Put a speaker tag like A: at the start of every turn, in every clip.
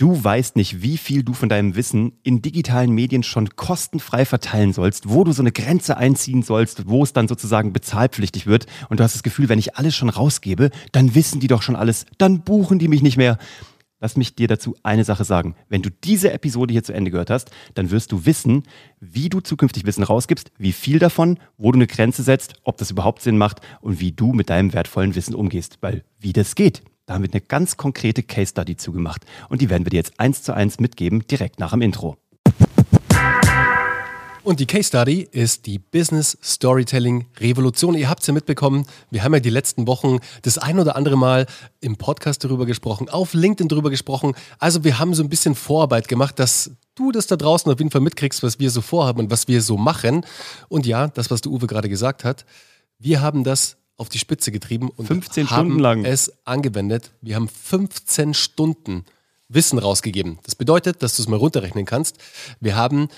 A: Du weißt nicht, wie viel du von deinem Wissen in digitalen Medien schon kostenfrei verteilen sollst, wo du so eine Grenze einziehen sollst, wo es dann sozusagen bezahlpflichtig wird. Und du hast das Gefühl, wenn ich alles schon rausgebe, dann wissen die doch schon alles, dann buchen die mich nicht mehr. Lass mich dir dazu eine Sache sagen. Wenn du diese Episode hier zu Ende gehört hast, dann wirst du wissen, wie du zukünftig Wissen rausgibst, wie viel davon, wo du eine Grenze setzt, ob das überhaupt Sinn macht und wie du mit deinem wertvollen Wissen umgehst. Weil wie das geht, da haben wir eine ganz konkrete Case Study zugemacht. Und die werden wir dir jetzt eins zu eins mitgeben, direkt nach dem Intro.
B: Und die Case Study ist die Business Storytelling Revolution. Ihr habt es ja mitbekommen, wir haben ja die letzten Wochen das ein oder andere Mal im Podcast darüber gesprochen, auf LinkedIn darüber gesprochen. Also wir haben so ein bisschen Vorarbeit gemacht, dass du das da draußen auf jeden Fall mitkriegst, was wir so vorhaben und was wir so machen. Und ja, das, was der Uwe gerade gesagt hat, wir haben das auf die Spitze getrieben und
A: 15
B: haben
A: Stunden lang.
B: es angewendet. Wir haben 15 Stunden Wissen rausgegeben. Das bedeutet, dass du es mal runterrechnen kannst. Wir haben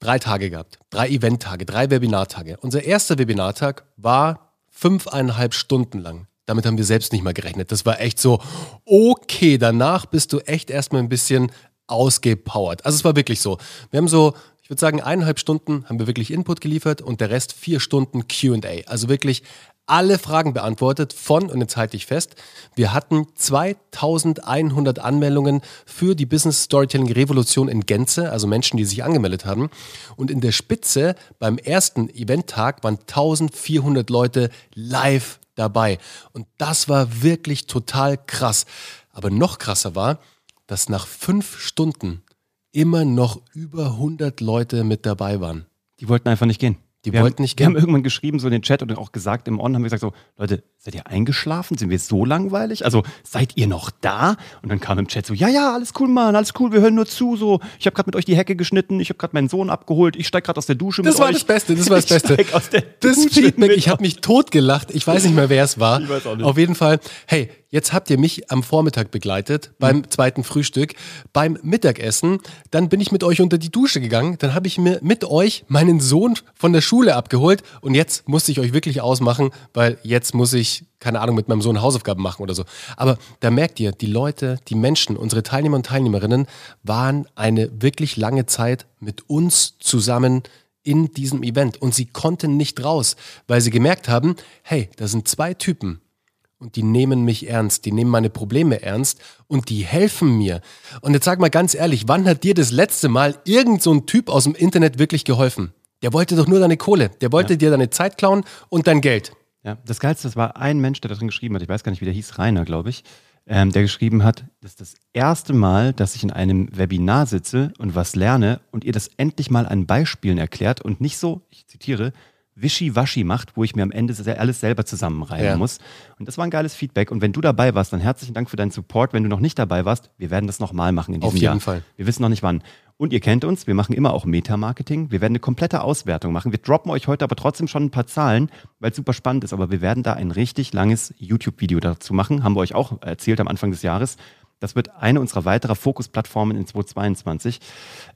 B: drei Tage gehabt, drei Eventtage, drei Webinartage. Unser erster Webinartag war fünfeinhalb Stunden lang. Damit haben wir selbst nicht mal gerechnet. Das war echt so, okay, danach bist du echt erstmal ein bisschen ausgepowert. Also es war wirklich so. Wir haben so, ich würde sagen, eineinhalb Stunden haben wir wirklich Input geliefert und der Rest vier Stunden QA. Also wirklich alle Fragen beantwortet von, und jetzt halte ich fest, wir hatten 2100 Anmeldungen für die Business Storytelling Revolution in Gänze, also Menschen, die sich angemeldet haben. Und in der Spitze beim ersten Eventtag waren 1400 Leute live dabei. Und das war wirklich total krass. Aber noch krasser war, dass nach fünf Stunden immer noch über 100 Leute mit dabei waren.
A: Die wollten einfach nicht gehen.
B: Die
A: wir
B: wollten
A: haben,
B: nicht
A: Wir
B: gehen.
A: haben irgendwann geschrieben, so in den Chat und auch gesagt im On, haben wir gesagt so, Leute, seid ihr eingeschlafen? Sind wir so langweilig? Also seid ihr noch da? Und dann kam im Chat so, ja, ja, alles cool, Mann, alles cool, wir hören nur zu. So, ich habe gerade mit euch die Hecke geschnitten, ich habe gerade meinen Sohn abgeholt, ich steig gerade aus der Dusche
B: Das
A: mit
B: war
A: euch.
B: das Beste, das war das
A: Ich
B: Beste. Das
A: Dusche
B: Feedback, ich habe mich totgelacht. Ich weiß nicht mehr, wer es war.
A: Ich weiß auch nicht.
B: Auf jeden Fall, hey, jetzt habt ihr mich am Vormittag begleitet beim
A: Mhm.
B: zweiten Frühstück, beim Mittagessen. Dann bin ich mit euch unter die Dusche gegangen. Dann habe ich mir mit euch meinen Sohn von der Schule abgeholt. Und jetzt musste ich euch wirklich ausmachen, weil jetzt muss ich, keine Ahnung, mit meinem Sohn Hausaufgaben machen oder so. Aber da merkt ihr, die Leute, die Menschen, unsere Teilnehmer und Teilnehmerinnen waren eine wirklich lange Zeit mit uns zusammen in diesem Event und sie konnten nicht raus, weil sie gemerkt haben, hey, da sind zwei Typen und die nehmen mich ernst, die nehmen meine Probleme ernst und die helfen mir. Und jetzt sag mal ganz ehrlich, wann hat dir das letzte Mal irgend so ein Typ aus dem Internet wirklich geholfen? Der wollte doch nur deine Kohle, der wollte dir deine Zeit klauen und dein Geld.
A: Ja, das Geilste, das war ein Mensch, der da drin geschrieben hat, ich weiß gar nicht, wie der hieß, Rainer, glaube ich, ähm, der geschrieben hat, das ist das erste Mal, dass ich in einem Webinar sitze und was lerne und ihr das endlich mal an Beispielen erklärt und nicht so, ich zitiere, wischiwaschi macht, wo ich mir am Ende alles selber zusammenreimen
B: Ja.
A: muss. Und das war ein geiles Feedback. Und wenn du dabei warst, dann herzlichen Dank für deinen Support. Wenn du noch nicht dabei warst, wir werden das nochmal machen in diesem
B: Auf jeden
A: Jahr.
B: Fall.
A: Wir wissen noch nicht wann. Und ihr kennt uns, wir machen immer auch Meta-Marketing. Wir werden eine komplette Auswertung machen. Wir droppen euch heute aber trotzdem schon ein paar Zahlen, weil es super spannend ist. Aber wir werden da ein richtig langes YouTube-Video dazu machen. Haben wir euch auch erzählt am Anfang des Jahres. Das wird eine unserer weiteren Fokusplattformen in 2022.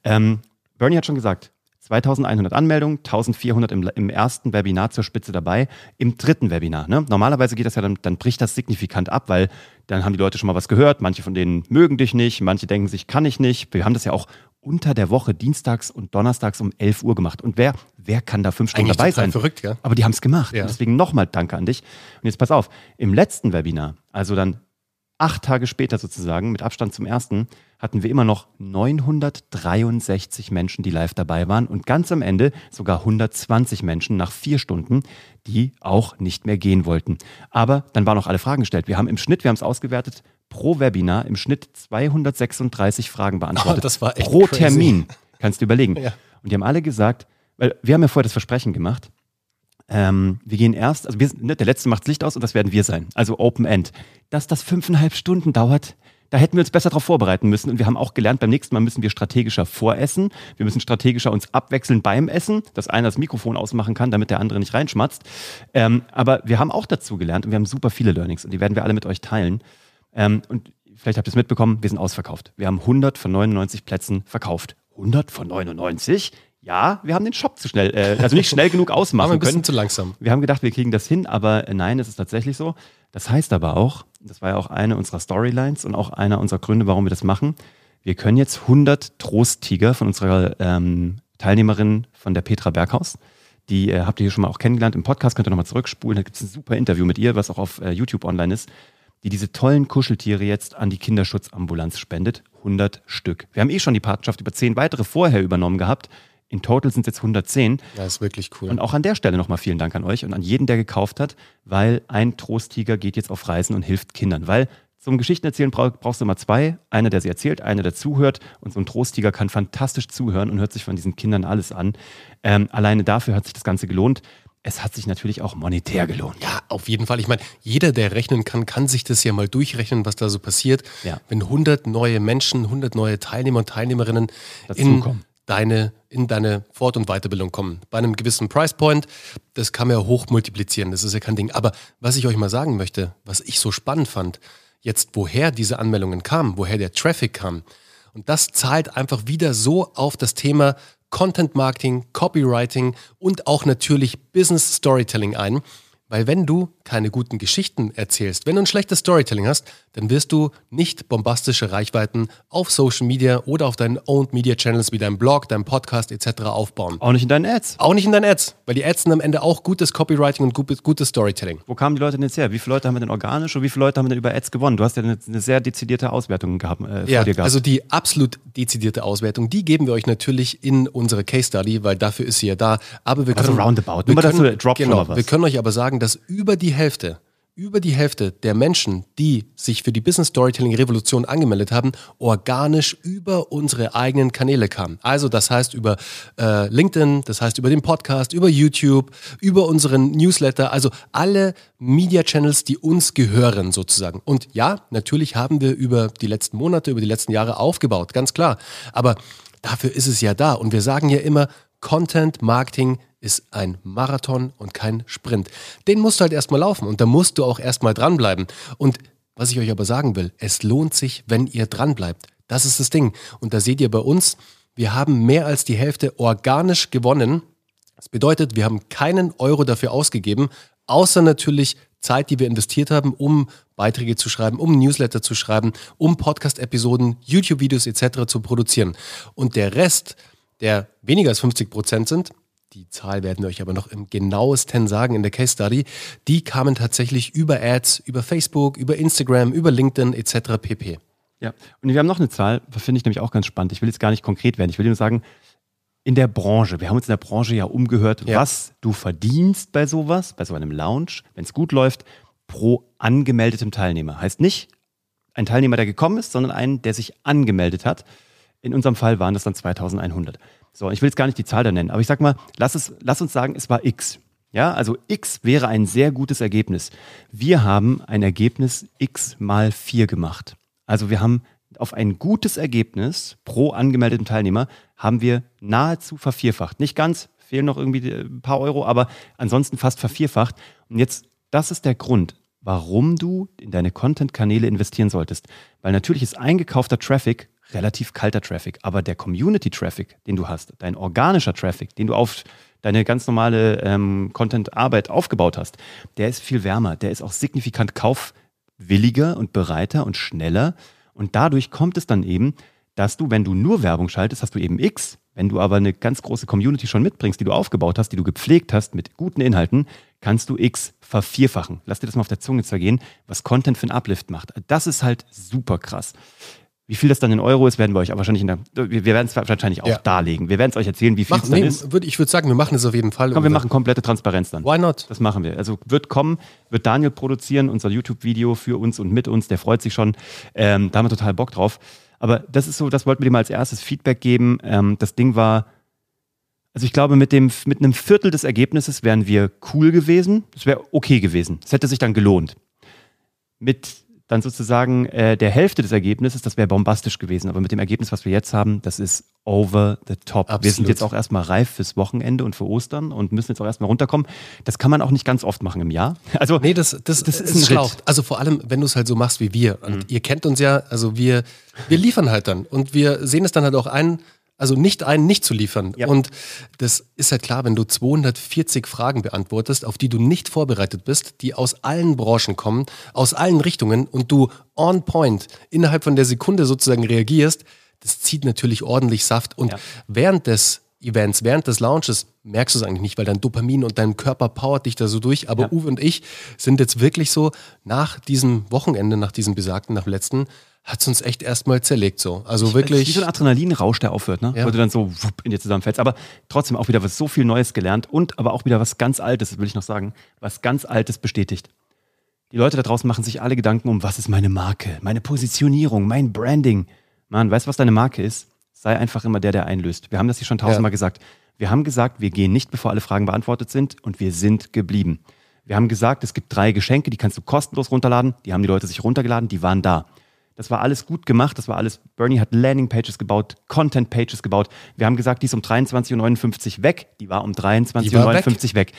A: Ähm, Bernie hat schon gesagt, 2100 Anmeldungen, 1400 im, im ersten Webinar zur Spitze dabei, im dritten Webinar. Ne? Normalerweise geht das ja dann, dann bricht das signifikant ab, weil dann haben die Leute schon mal was gehört, manche von denen mögen dich nicht, manche denken sich, kann ich nicht. Wir haben das ja auch unter der Woche, dienstags und donnerstags um 11 Uhr gemacht. Und wer, wer kann da fünf Stunden
B: Eigentlich
A: dabei sein?
B: verrückt, gell?
A: Aber die haben es gemacht.
B: Ja.
A: Deswegen nochmal Danke an dich. Und jetzt pass auf, im letzten Webinar, also dann acht Tage später sozusagen, mit Abstand zum ersten, hatten wir immer noch 963 Menschen, die live dabei waren und ganz am Ende sogar 120 Menschen nach vier Stunden, die auch nicht mehr gehen wollten. Aber dann waren auch alle Fragen gestellt. Wir haben im Schnitt, wir haben es ausgewertet, pro Webinar im Schnitt 236 Fragen beantwortet.
B: Oh, das war echt
A: pro
B: crazy.
A: Termin. Kannst du überlegen.
B: Ja.
A: Und die haben alle gesagt, weil wir haben ja vorher das Versprechen gemacht, ähm, wir gehen erst, also wir, ne, der Letzte macht das Licht aus und das werden wir sein. Also Open End. Dass das fünfeinhalb Stunden dauert, da hätten wir uns besser darauf vorbereiten müssen. Und wir haben auch gelernt, beim nächsten Mal müssen wir strategischer voressen. Wir müssen strategischer uns abwechseln beim Essen, dass einer das Mikrofon ausmachen kann, damit der andere nicht reinschmatzt. Ähm, aber wir haben auch dazu gelernt und wir haben super viele Learnings und die werden wir alle mit euch teilen. Ähm, und vielleicht habt ihr es mitbekommen, wir sind ausverkauft. Wir haben 100 von 99 Plätzen verkauft. 100 von 99? Ja, wir haben den Shop zu schnell, äh, also nicht schnell genug ausmachen
B: ein bisschen
A: können.
B: zu langsam.
A: Wir haben gedacht, wir kriegen das hin, aber äh, nein, es ist tatsächlich so. Das heißt aber auch, das war ja auch eine unserer Storylines und auch einer unserer Gründe, warum wir das machen. wir können jetzt 100 Trosttiger von unserer ähm, Teilnehmerin von der Petra Berghaus, die äh, habt ihr hier schon mal auch kennengelernt im Podcast, könnt ihr nochmal zurückspulen, da gibt es ein super Interview mit ihr, was auch auf äh, YouTube online ist, die diese tollen Kuscheltiere jetzt an die Kinderschutzambulanz spendet. 100 Stück. Wir haben eh schon die Partnerschaft über 10 weitere vorher übernommen gehabt. In total sind es jetzt 110.
B: Ja, ist wirklich cool.
A: Und auch an der Stelle nochmal vielen Dank an euch und an jeden, der gekauft hat, weil ein Trosttiger geht jetzt auf Reisen und hilft Kindern. Weil zum Geschichtenerzählen brauchst du immer zwei. Einer, der sie erzählt, einer, der zuhört. Und so ein Trosttiger kann fantastisch zuhören und hört sich von diesen Kindern alles an. Ähm, alleine dafür hat sich das Ganze gelohnt. Es hat sich natürlich auch monetär gelohnt.
B: Ja, auf jeden Fall. Ich meine, jeder, der rechnen kann, kann sich das ja mal durchrechnen, was da so passiert.
A: Ja.
B: Wenn 100 neue Menschen, 100 neue Teilnehmer und Teilnehmerinnen in
A: Dazukommen.
B: Deine, in deine Fort- und Weiterbildung kommen. Bei einem gewissen Price Point, das kann man ja hoch multiplizieren, das ist ja kein Ding. Aber was ich euch mal sagen möchte, was ich so spannend fand, jetzt woher diese Anmeldungen kamen, woher der Traffic kam. Und das zahlt einfach wieder so auf das Thema Content Marketing, Copywriting und auch natürlich Business Storytelling ein. Weil wenn du keine guten Geschichten erzählst, wenn du ein schlechtes Storytelling hast, dann wirst du nicht bombastische Reichweiten auf Social Media oder auf deinen Owned Media Channels wie deinem Blog, deinem Podcast etc. aufbauen.
A: Auch nicht in deinen Ads.
B: Auch nicht in deinen Ads, weil die Ads sind am Ende auch gutes Copywriting und gut- gutes Storytelling.
A: Wo kamen die Leute denn jetzt her? Wie viele Leute haben wir denn organisch und wie viele Leute haben wir denn über Ads gewonnen? Du hast ja eine, eine sehr dezidierte Auswertung gehabt, äh, vor
B: Ja,
A: dir gehabt.
B: also die absolut dezidierte Auswertung, die geben wir euch natürlich in unsere Case Study, weil dafür ist sie ja da. Aber wir
A: Also
B: können,
A: roundabout.
B: wir
A: Nur mal dazu,
B: können,
A: drop
B: genau, wir können euch aber sagen, dass über die Hälfte, über die Hälfte der Menschen, die sich für die Business Storytelling Revolution angemeldet haben, organisch über unsere eigenen Kanäle kamen. Also das heißt über äh, LinkedIn, das heißt über den Podcast, über YouTube, über unseren Newsletter, also alle Media Channels, die uns gehören sozusagen. Und ja, natürlich haben wir über die letzten Monate, über die letzten Jahre aufgebaut, ganz klar. Aber dafür ist es ja da. Und wir sagen ja immer, Content Marketing ist ein Marathon und kein Sprint. Den musst du halt erstmal laufen und da musst du auch erstmal dranbleiben. Und was ich euch aber sagen will, es lohnt sich, wenn ihr dranbleibt. Das ist das Ding. Und da seht ihr bei uns, wir haben mehr als die Hälfte organisch gewonnen. Das bedeutet, wir haben keinen Euro dafür ausgegeben, außer natürlich Zeit, die wir investiert haben, um Beiträge zu schreiben, um Newsletter zu schreiben, um Podcast-Episoden, YouTube-Videos etc. zu produzieren. Und der Rest, der weniger als 50 Prozent sind, die Zahl werden wir euch aber noch im genauesten sagen in der Case Study, die kamen tatsächlich über Ads, über Facebook, über Instagram, über LinkedIn etc. pp.
A: Ja, und wir haben noch eine Zahl, das finde ich nämlich auch ganz spannend. Ich will jetzt gar nicht konkret werden. Ich will nur sagen, in der Branche, wir haben uns in der Branche ja umgehört,
B: Ja.
A: was du verdienst bei sowas, bei so einem Lounge, wenn es gut läuft, pro angemeldetem Teilnehmer. Heißt nicht ein Teilnehmer, der gekommen ist, sondern einen, der sich angemeldet hat. In unserem Fall waren das dann 2100. So, ich will jetzt gar nicht die Zahl da nennen, aber ich sag mal, lass, es, lass uns sagen, es war X. Ja, also X wäre ein sehr gutes Ergebnis. Wir haben ein Ergebnis X mal 4 gemacht. Also wir haben auf ein gutes Ergebnis pro angemeldeten Teilnehmer haben wir nahezu vervierfacht. Nicht ganz, fehlen noch irgendwie ein paar Euro, aber ansonsten fast vervierfacht. Und jetzt, das ist der Grund, warum du in deine Content-Kanäle investieren solltest. Weil natürlich ist eingekaufter Traffic relativ kalter Traffic, aber der Community-Traffic, den du hast, dein organischer Traffic, den du auf deine ganz normale ähm, Content-Arbeit aufgebaut hast, der ist viel wärmer, der ist auch signifikant kaufwilliger und bereiter und schneller. Und dadurch kommt es dann eben, dass du, wenn du nur Werbung schaltest, hast du eben X. Wenn du aber eine ganz große Community schon mitbringst, die du aufgebaut hast, die du gepflegt hast mit guten Inhalten, kannst du X vervierfachen. Lass dir das mal auf der Zunge zergehen, was Content für einen Uplift macht. Das ist halt super krass. Wie viel das dann in Euro ist, werden wir euch aber wahrscheinlich in der, wir werden es wahrscheinlich auch
B: Ja.
A: darlegen. Wir werden es euch erzählen, wie viel es dann
B: nee,
A: ist.
B: würd, ich würde sagen, wir machen es auf jeden Fall.
A: Komm, wir machen komplette Transparenz dann.
B: Why not?
A: Das machen wir. Also wird kommen, wird Daniel produzieren, unser YouTube-Video für uns und mit uns. Der freut sich schon. Ähm, da haben wir total Bock drauf. Aber das ist so, das wollten wir dir mal als erstes Feedback geben. Ähm, das Ding war, also ich glaube, mit, dem, mit einem Viertel des Ergebnisses wären wir cool gewesen. Es wäre okay gewesen. Es hätte sich dann gelohnt. Mit dann sozusagen äh, der Hälfte des Ergebnisses, das wäre bombastisch gewesen. Aber mit dem Ergebnis, was wir jetzt haben, das ist over the top. Wir sind
B: Absolut.
A: jetzt auch erstmal reif fürs Wochenende und für Ostern und müssen jetzt auch erstmal runterkommen. Das kann man auch nicht ganz oft machen im Jahr. Also
B: Nee, das, das,
A: Das
B: ist
A: ein
B: schlau.
A: Ritt.
B: Also vor allem, wenn du es halt so machst wie wir. Und ihr kennt uns ja, also wir, wir liefern halt dann. Und wir sehen es dann halt auch ein, also nicht ein, nicht zu liefern.
A: Ja.
B: Und das ist halt klar, wenn du 240 Fragen beantwortest, auf die du nicht vorbereitet bist, die aus allen Branchen kommen, aus allen Richtungen und du on point innerhalb von der Sekunde sozusagen reagierst, das zieht natürlich ordentlich Saft. Und
A: Ja.
B: während des Events, während des Launches merkst du es eigentlich nicht, weil dein Dopamin und dein Körper powert dich da so durch. Aber
A: Ja.
B: Uwe und ich sind jetzt wirklich so nach diesem Wochenende, nach diesem besagten, nach dem letzten, hat es uns echt erstmal zerlegt so. Also
A: Wie
B: wirklich.
A: so ein Adrenalinrausch, der aufhört, ne?
B: Ja.
A: Wo du dann so wupp in dir zusammenfällst. Aber trotzdem auch wieder was so viel Neues gelernt und aber auch wieder was ganz Altes, das will ich noch sagen, was ganz Altes bestätigt. Die Leute da draußen machen sich alle Gedanken um, was ist meine Marke, meine Positionierung, mein Branding. Mann, weißt du, was deine Marke ist? Sei einfach immer der, der einlöst. Wir haben das hier schon tausendmal gesagt. Wir haben gesagt, wir gehen nicht, bevor alle Fragen beantwortet sind und wir sind geblieben. Wir haben gesagt, es gibt drei Geschenke, die kannst du kostenlos runterladen. Die haben die Leute sich runtergeladen, die waren da. Das war alles gut gemacht. Das war alles. Bernie hat Landingpages gebaut, Content-Pages gebaut. Wir haben gesagt, die ist um 23.59 Uhr weg. Die war um 23.59 Uhr weg.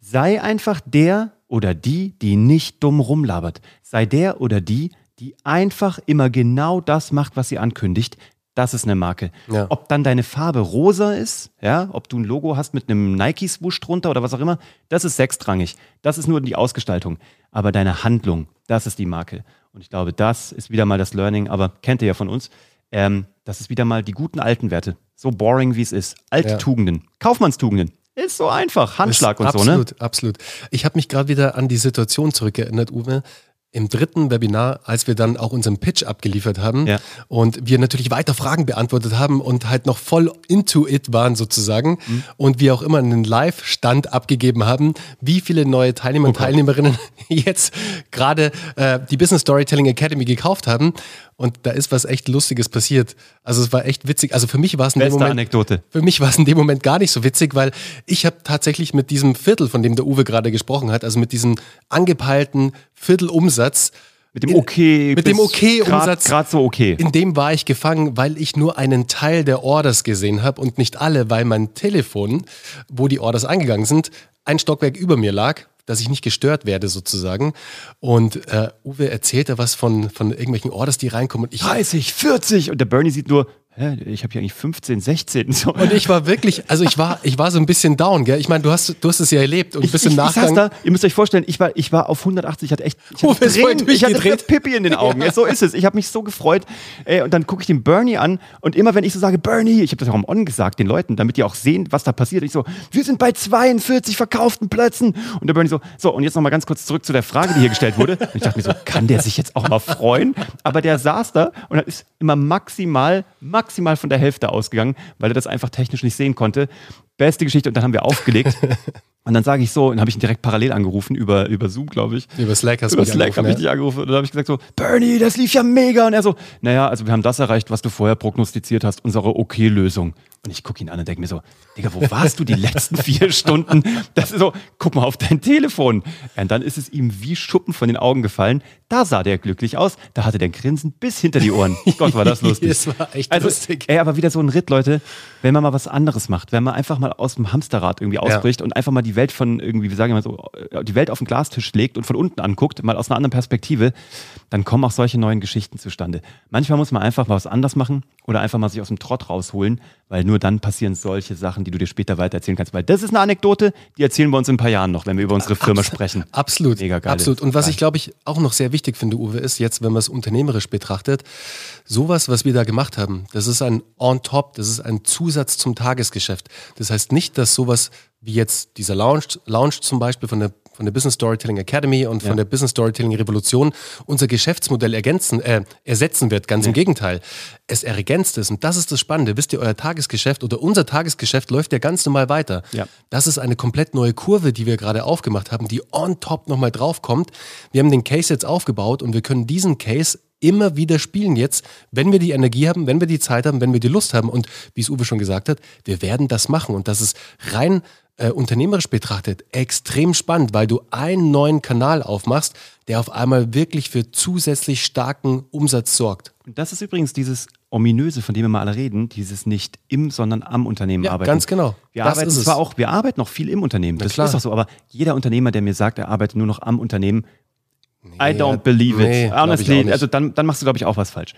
A: Sei einfach der oder die, die nicht dumm rumlabert. Sei der oder die, die einfach immer genau das macht, was sie ankündigt. Das ist eine Marke.
B: Ja.
A: Ob dann deine Farbe rosa ist, ja, ob du ein Logo hast mit einem Nike-Swoosh drunter oder was auch immer, das ist sechstrangig. Das ist nur die Ausgestaltung. Aber deine Handlung, das ist die Marke. Und ich glaube, das ist wieder mal das Learning, aber kennt ihr ja von uns. Ähm, das ist wieder mal die guten alten Werte. So boring, wie es ist. Alte
B: Ja.
A: Tugenden. Kaufmannstugenden. Ist so einfach. Handschlag und
B: Ist
A: so, ne?
B: absolut, Absolut, Ich habe mich gerade wieder an die Situation zurückerinnert, Uwe. Im dritten Webinar, als wir dann auch unseren Pitch abgeliefert haben
A: Ja.
B: und wir natürlich weiter Fragen beantwortet haben und halt noch voll into it waren sozusagen
A: Mhm.
B: und wir auch immer einen Live-Stand abgegeben haben, wie viele neue Teilnehmer und
A: Gott.
B: Teilnehmerinnen jetzt gerade äh, die Business Storytelling Academy gekauft haben und da ist was echt Lustiges passiert. Also es war echt witzig. Also für mich war es in dem
A: Beste
B: Moment
A: Anekdote.
B: für mich war es in dem Moment gar nicht so witzig, weil ich habe tatsächlich mit diesem Viertel, von dem der Uwe gerade gesprochen hat, also mit diesem angepeilten Viertelumsatz,
A: Mit dem Okay.
B: Mit dem Okay-Umsatz.
A: Gerade so okay.
B: in dem war ich gefangen, weil ich nur einen Teil der Orders gesehen habe und nicht alle, weil mein Telefon, wo die Orders eingegangen sind, ein Stockwerk über mir lag, dass ich nicht gestört werde sozusagen. Und äh, Uwe erzählte was von, von irgendwelchen Orders, die reinkommen. Und ich,
A: 30, 40 und der Bernie sieht nur, hä, ich habe hier eigentlich 15, 16. So.
B: und ich war wirklich, also ich war, ich war so ein bisschen down, gell? Ich meine, du hast, du hast es ja erlebt und
A: Ich,
B: bist
A: ich,
B: im
A: ich
B: Nachgang.
A: da, ihr müsst euch vorstellen, ich war, ich war auf 180, ich hatte echt ich hatte
B: Uwe ist voll
A: Tränen, ich hatte. Pippi in den Augen. Ja, so ist es. Ich habe mich so gefreut. Ey, und dann gucke ich den Bernie an und immer wenn ich so sage, Bernie, ich habe das auch am On gesagt, den Leuten, damit die auch sehen, was da passiert. Ich so, wir sind bei 42 verkauften Plätzen. Und der Bernie so, so, und jetzt nochmal ganz kurz zurück zu der Frage, die hier gestellt wurde. Und ich dachte mir so, kann der sich jetzt auch mal freuen? Aber der saß da und ist immer maximal, maximal von der Hälfte ausgegangen, weil er das einfach technisch nicht sehen konnte. Beste Geschichte. Und dann haben wir aufgelegt. Und dann sage ich so, und habe ich ihn direkt parallel angerufen über, über Zoom, glaube ich.
B: Über Slack hast du
A: Über Slack habe ich dich angerufen und dann habe ich gesagt so, Bernie, das lief ja mega. Und er so, naja, also wir haben das erreicht, was du vorher prognostiziert hast, unsere Okay-Lösung. Und ich gucke ihn an und denke mir so, Digga, wo warst du die letzten vier Stunden? Das ist so, guck mal auf dein Telefon. Und dann ist es ihm wie Schuppen von den Augen gefallen. Da sah der glücklich aus. Da hatte der ein Grinsen bis hinter die Ohren. Gott, war das lustig.
B: Es war echt
A: also,
B: lustig.
A: Ey, aber wieder so ein Ritt, Leute, wenn man mal was anderes macht, wenn man einfach mal aus dem Hamsterrad irgendwie ausbricht und einfach mal die Welt von irgendwie, wir sagen immer so, äh, die Welt auf den Glastisch legt und von unten anguckt, mal aus einer anderen Perspektive, dann kommen auch solche neuen Geschichten zustande. Manchmal muss man einfach mal was anders machen oder einfach mal sich aus dem Trott rausholen, weil nur dann passieren solche Sachen, die du dir später weitererzählen kannst. Weil das ist eine Anekdote, die erzählen wir uns in ein paar Jahren noch, wenn wir über unsere Firma sprechen.
B: Absolut.
A: Mega geil.
B: Absolut. Und was ich glaube ich auch noch sehr wichtig finde, Uwe, ist jetzt, wenn man es unternehmerisch betrachtet, sowas, was wir da gemacht haben, das ist ein On-Top, das ist ein Zusatz zum Tagesgeschäft. Das heißt nicht, dass sowas wie jetzt dieser Launch, Launch zum Beispiel von der von der Business Storytelling Academy und von
A: Ja.
B: der Business Storytelling Revolution unser Geschäftsmodell ergänzen, äh, ersetzen wird. Ganz im Gegenteil. Es ergänzt es. Und das ist das Spannende. Wisst ihr, euer Tagesgeschäft oder unser Tagesgeschäft läuft ja ganz normal weiter.
A: Ja.
B: Das ist eine komplett neue Kurve, die wir gerade aufgemacht haben, die on top nochmal draufkommt. Wir haben den Case jetzt aufgebaut und wir können diesen Case immer wieder spielen jetzt, wenn wir die Energie haben, wenn wir die Zeit haben, wenn wir die Lust haben. Und wie es Uwe schon gesagt hat, wir werden das machen. Und das ist rein äh, unternehmerisch betrachtet extrem spannend, weil du einen neuen Kanal aufmachst, der auf einmal wirklich für zusätzlich starken Umsatz sorgt.
A: Und das ist übrigens dieses ominöse, von dem wir mal alle reden, dieses nicht im, sondern am Unternehmen
B: Ja,
A: arbeiten.
B: ganz genau.
A: Wir
B: Das
A: arbeiten
B: ist es.
A: zwar auch, wir arbeiten noch viel im Unternehmen, das ist auch so, aber jeder Unternehmer, der mir sagt, er arbeitet nur noch am Unternehmen, I don't believe
B: nee,
A: it. Honestly, also dann, dann machst du, glaube ich, auch was falsch.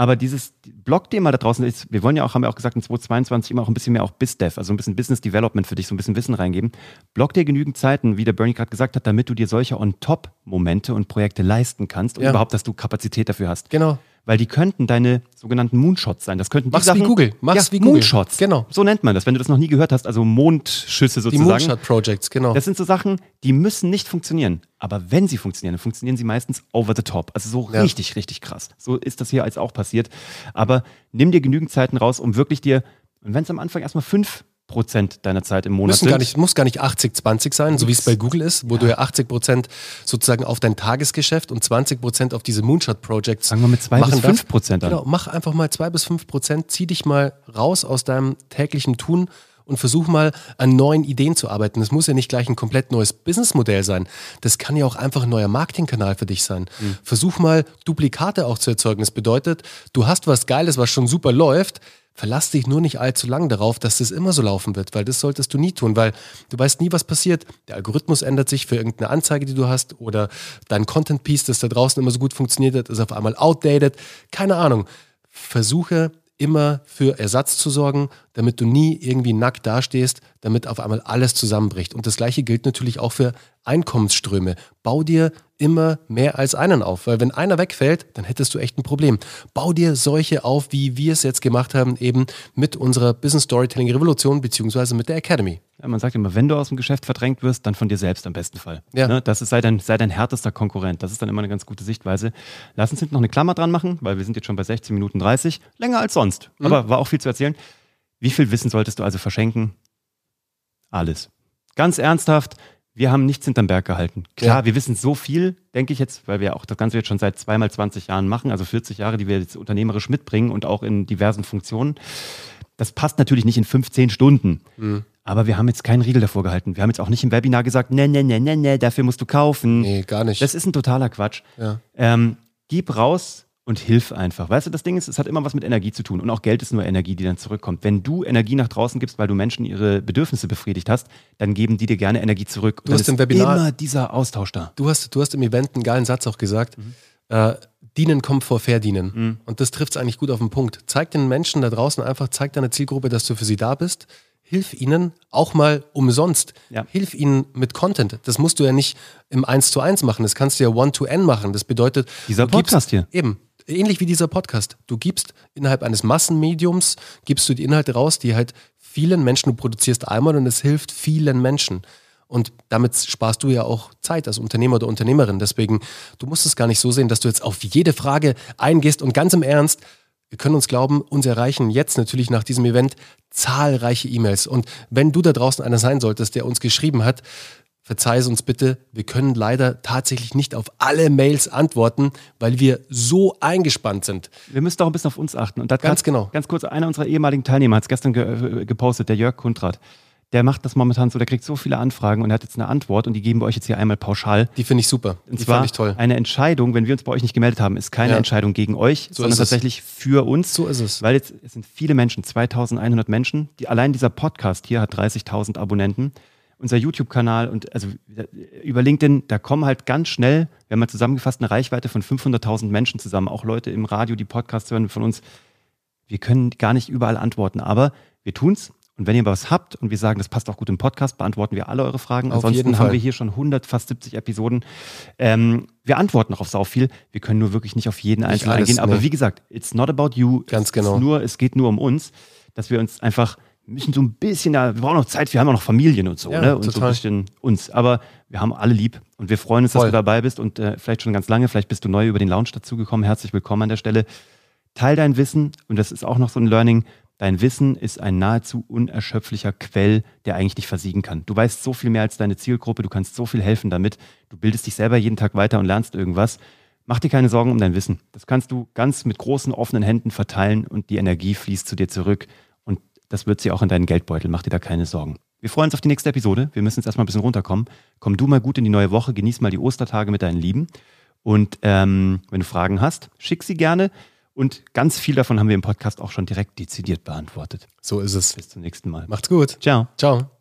A: Aber dieses Blog-Thema da draußen ist, wir wollen ja auch, haben wir auch gesagt, in 2022 immer auch ein bisschen mehr auch BizDev, also ein bisschen Business Development für dich, so ein bisschen Wissen reingeben. Block dir genügend Zeiten, wie der Bernie gerade gesagt hat, damit du dir solche On-Top-Momente und Projekte leisten kannst und
B: Ja.
A: überhaupt, dass du Kapazität dafür hast.
B: Genau.
A: Weil die könnten deine sogenannten Moonshots sein. Das könnten die
B: Mach's
A: Sachen,
B: wie Google. Mach's
A: ja,
B: wie Google.
A: Moonshots.
B: Genau.
A: So nennt man das, wenn du das noch nie gehört hast. Also Mondschüsse
B: Die
A: sozusagen.
B: Moonshot Projects, genau.
A: Das sind so Sachen, die müssen nicht funktionieren. Aber wenn sie funktionieren, dann funktionieren sie meistens over the top. Also so
B: Ja.
A: richtig, richtig krass. So ist das hier als auch passiert. Aber nimm dir genügend Zeiten raus, um wirklich dir, und wenn es am Anfang erstmal 5% deiner Zeit im Monat
B: Müssen
A: sind,
B: gar nicht, muss gar nicht 80-20 sein, so wie es bei Google ist, wo du ja 80 Prozent sozusagen auf dein Tagesgeschäft und 20 Prozent auf diese Moonshot-Projects
A: sagen wir mit 2 bis
B: machen
A: 5
B: darfst.
A: Prozent an.
B: Genau, mach einfach mal 2 bis 5 Prozent, zieh dich mal raus aus deinem täglichen Tun und versuch mal an neuen Ideen zu arbeiten. Das muss ja nicht gleich ein komplett neues Businessmodell sein. Das kann ja auch einfach ein neuer Marketingkanal für dich sein. Versuch mal Duplikate auch zu erzeugen. Das bedeutet, du hast was Geiles, was schon super läuft. Verlass dich nur nicht allzu lang darauf, dass das immer so laufen wird, weil das solltest du nie tun, weil du weißt nie, was passiert. Der Algorithmus ändert sich für irgendeine Anzeige, die du hast, oder dein Content-Piece, das da draußen immer so gut funktioniert hat, ist auf einmal outdated. Keine Ahnung. Versuche immer für Ersatz zu sorgen, damit du nie irgendwie nackt dastehst, damit auf einmal alles zusammenbricht. Und das gleiche gilt natürlich auch für Einkommensströme. Bau dir immer mehr als einen auf, weil wenn einer wegfällt, dann hättest du echt ein Problem. Bau dir solche auf, wie wir es jetzt gemacht haben, eben mit unserer Business Storytelling Revolution beziehungsweise mit der Academy.
A: Ja, man sagt immer, wenn du aus dem Geschäft verdrängt wirst, dann von dir selbst am besten Fall.
B: Ja.
A: Ne? Das ist, sei, dein, sei dein härtester Konkurrent. Das ist dann immer eine ganz gute Sichtweise. Lass uns hinten noch eine Klammer dran machen, weil wir sind jetzt schon bei 16 Minuten 30. Länger als sonst.
B: Mhm.
A: Aber war auch viel zu erzählen. Wie viel Wissen solltest du also verschenken? Alles. Ganz ernsthaft, wir haben nichts hinterm Berg gehalten. Klar,
B: Ja.
A: wir wissen so viel, denke ich jetzt, weil wir auch das Ganze jetzt schon seit zweimal 20 Jahren machen, also 40 Jahre, die wir jetzt unternehmerisch mitbringen und auch in diversen Funktionen. Das passt natürlich nicht in 15 Stunden.
B: Mhm.
A: Aber wir haben jetzt keinen Riegel davor gehalten. Wir haben jetzt auch nicht im Webinar gesagt, ne, ne, ne, ne, ne, dafür musst du kaufen.
B: Nee, gar nicht.
A: Das ist ein totaler Quatsch.
B: ja.
A: Ähm, gib raus und hilf einfach. Weißt du, das Ding ist, es hat immer was mit Energie zu tun. Und auch Geld ist nur Energie, die dann zurückkommt. Wenn du Energie nach draußen gibst, weil du Menschen ihre Bedürfnisse befriedigt hast, dann geben die dir gerne Energie zurück. Und
B: Du hast im
A: ist
B: Webinar-
A: immer dieser Austausch da.
B: Du hast, du hast im Event einen geilen Satz auch gesagt. Äh, dienen kommt vor Verdienen. Und das trifft es eigentlich gut auf den Punkt. Zeig den Menschen da draußen einfach, zeig deiner Zielgruppe, dass du für sie da bist. Hilf ihnen auch mal umsonst.
A: Ja.
B: Hilf ihnen mit Content. Das musst du ja nicht im 1 zu 1 machen. Das kannst du ja One-to-N machen. Das bedeutet,
A: Dieser Podcast hier.
B: Eben. Ähnlich wie dieser Podcast. Du gibst innerhalb eines Massenmediums, gibst du die Inhalte raus, die halt vielen Menschen, du produzierst einmal und es hilft vielen Menschen. Und damit sparst du ja auch Zeit als Unternehmer oder Unternehmerin. Deswegen, du musst es gar nicht so sehen, dass du jetzt auf jede Frage eingehst und ganz im Ernst, wir können uns glauben, uns erreichen jetzt natürlich nach diesem Event zahlreiche E-Mails. Und wenn du da draußen einer sein solltest, der uns geschrieben hat, verzeih es uns bitte, wir können leider tatsächlich nicht auf alle Mails antworten, weil wir so eingespannt sind.
A: Wir müssen auch ein bisschen auf uns achten. Und da hat
B: Ganz
A: grad-
B: genau.
A: Ganz kurz, einer unserer ehemaligen Teilnehmer hat es gestern ge äh, gepostet, der Jörg Kundrat. Der macht das momentan so, der kriegt so viele Anfragen und er hat jetzt eine Antwort und die geben wir euch jetzt hier einmal pauschal.
B: Die finde ich super.
A: Und
B: die
A: zwar
B: ich toll.
A: eine Entscheidung, wenn wir uns bei euch nicht gemeldet haben, ist keine
B: Ja.
A: Entscheidung gegen euch, sondern
B: ist es.
A: tatsächlich für uns.
B: So ist es.
A: Weil jetzt es sind viele Menschen, 2100 Menschen. Die, allein dieser Podcast hier hat 30.000 Abonnenten. Unser YouTube-Kanal und also über LinkedIn, da kommen halt ganz schnell, wir haben mal zusammengefasst, eine Reichweite von 500.000 Menschen zusammen. Auch Leute im Radio, die Podcasts hören von uns. Wir können gar nicht überall antworten, aber wir tun's. Und wenn ihr was habt und wir sagen, das passt auch gut im Podcast, beantworten wir alle eure Fragen.
B: Auf
A: Ansonsten haben wir hier schon 100, fast 70 Episoden. Ähm, wir antworten auch auf sau viel. Wir können nur wirklich nicht auf jeden einzelnen
B: alles,
A: eingehen. Aber
B: nee.
A: wie gesagt, it's not about you.
B: Ganz
A: es
B: genau.
A: Ist nur, es geht nur um uns, dass wir uns einfach müssen so ein bisschen, ja, wir brauchen noch Zeit, wir haben auch noch Familien und so,
B: Ja,
A: ne? Und so ein
B: total.
A: bisschen uns. Aber wir haben alle lieb und wir freuen uns, dass
B: Voll.
A: du dabei bist und äh, vielleicht schon ganz lange, vielleicht bist du neu über den Lounge dazugekommen. Herzlich willkommen an der Stelle. Teil dein Wissen und das ist auch noch so ein Learning. Dein Wissen ist ein nahezu unerschöpflicher Quell, der eigentlich nicht versiegen kann. Du weißt so viel mehr als deine Zielgruppe, du kannst so viel helfen damit. Du bildest dich selber jeden Tag weiter und lernst irgendwas. Mach dir keine Sorgen um dein Wissen. Das kannst du ganz mit großen offenen Händen verteilen und die Energie fließt zu dir zurück das wird sie auch in deinen Geldbeutel. Mach dir da keine Sorgen. Wir freuen uns auf die nächste Episode. Wir müssen jetzt erstmal ein bisschen runterkommen. Komm du mal gut in die neue Woche, genieß mal die Ostertage mit deinen Lieben. Und ähm, wenn du Fragen hast, schick sie gerne. Und ganz viel davon haben wir im Podcast auch schon direkt dezidiert beantwortet.
B: So ist es.
A: Bis zum nächsten Mal.
B: Macht's gut.
A: Ciao.
B: Ciao.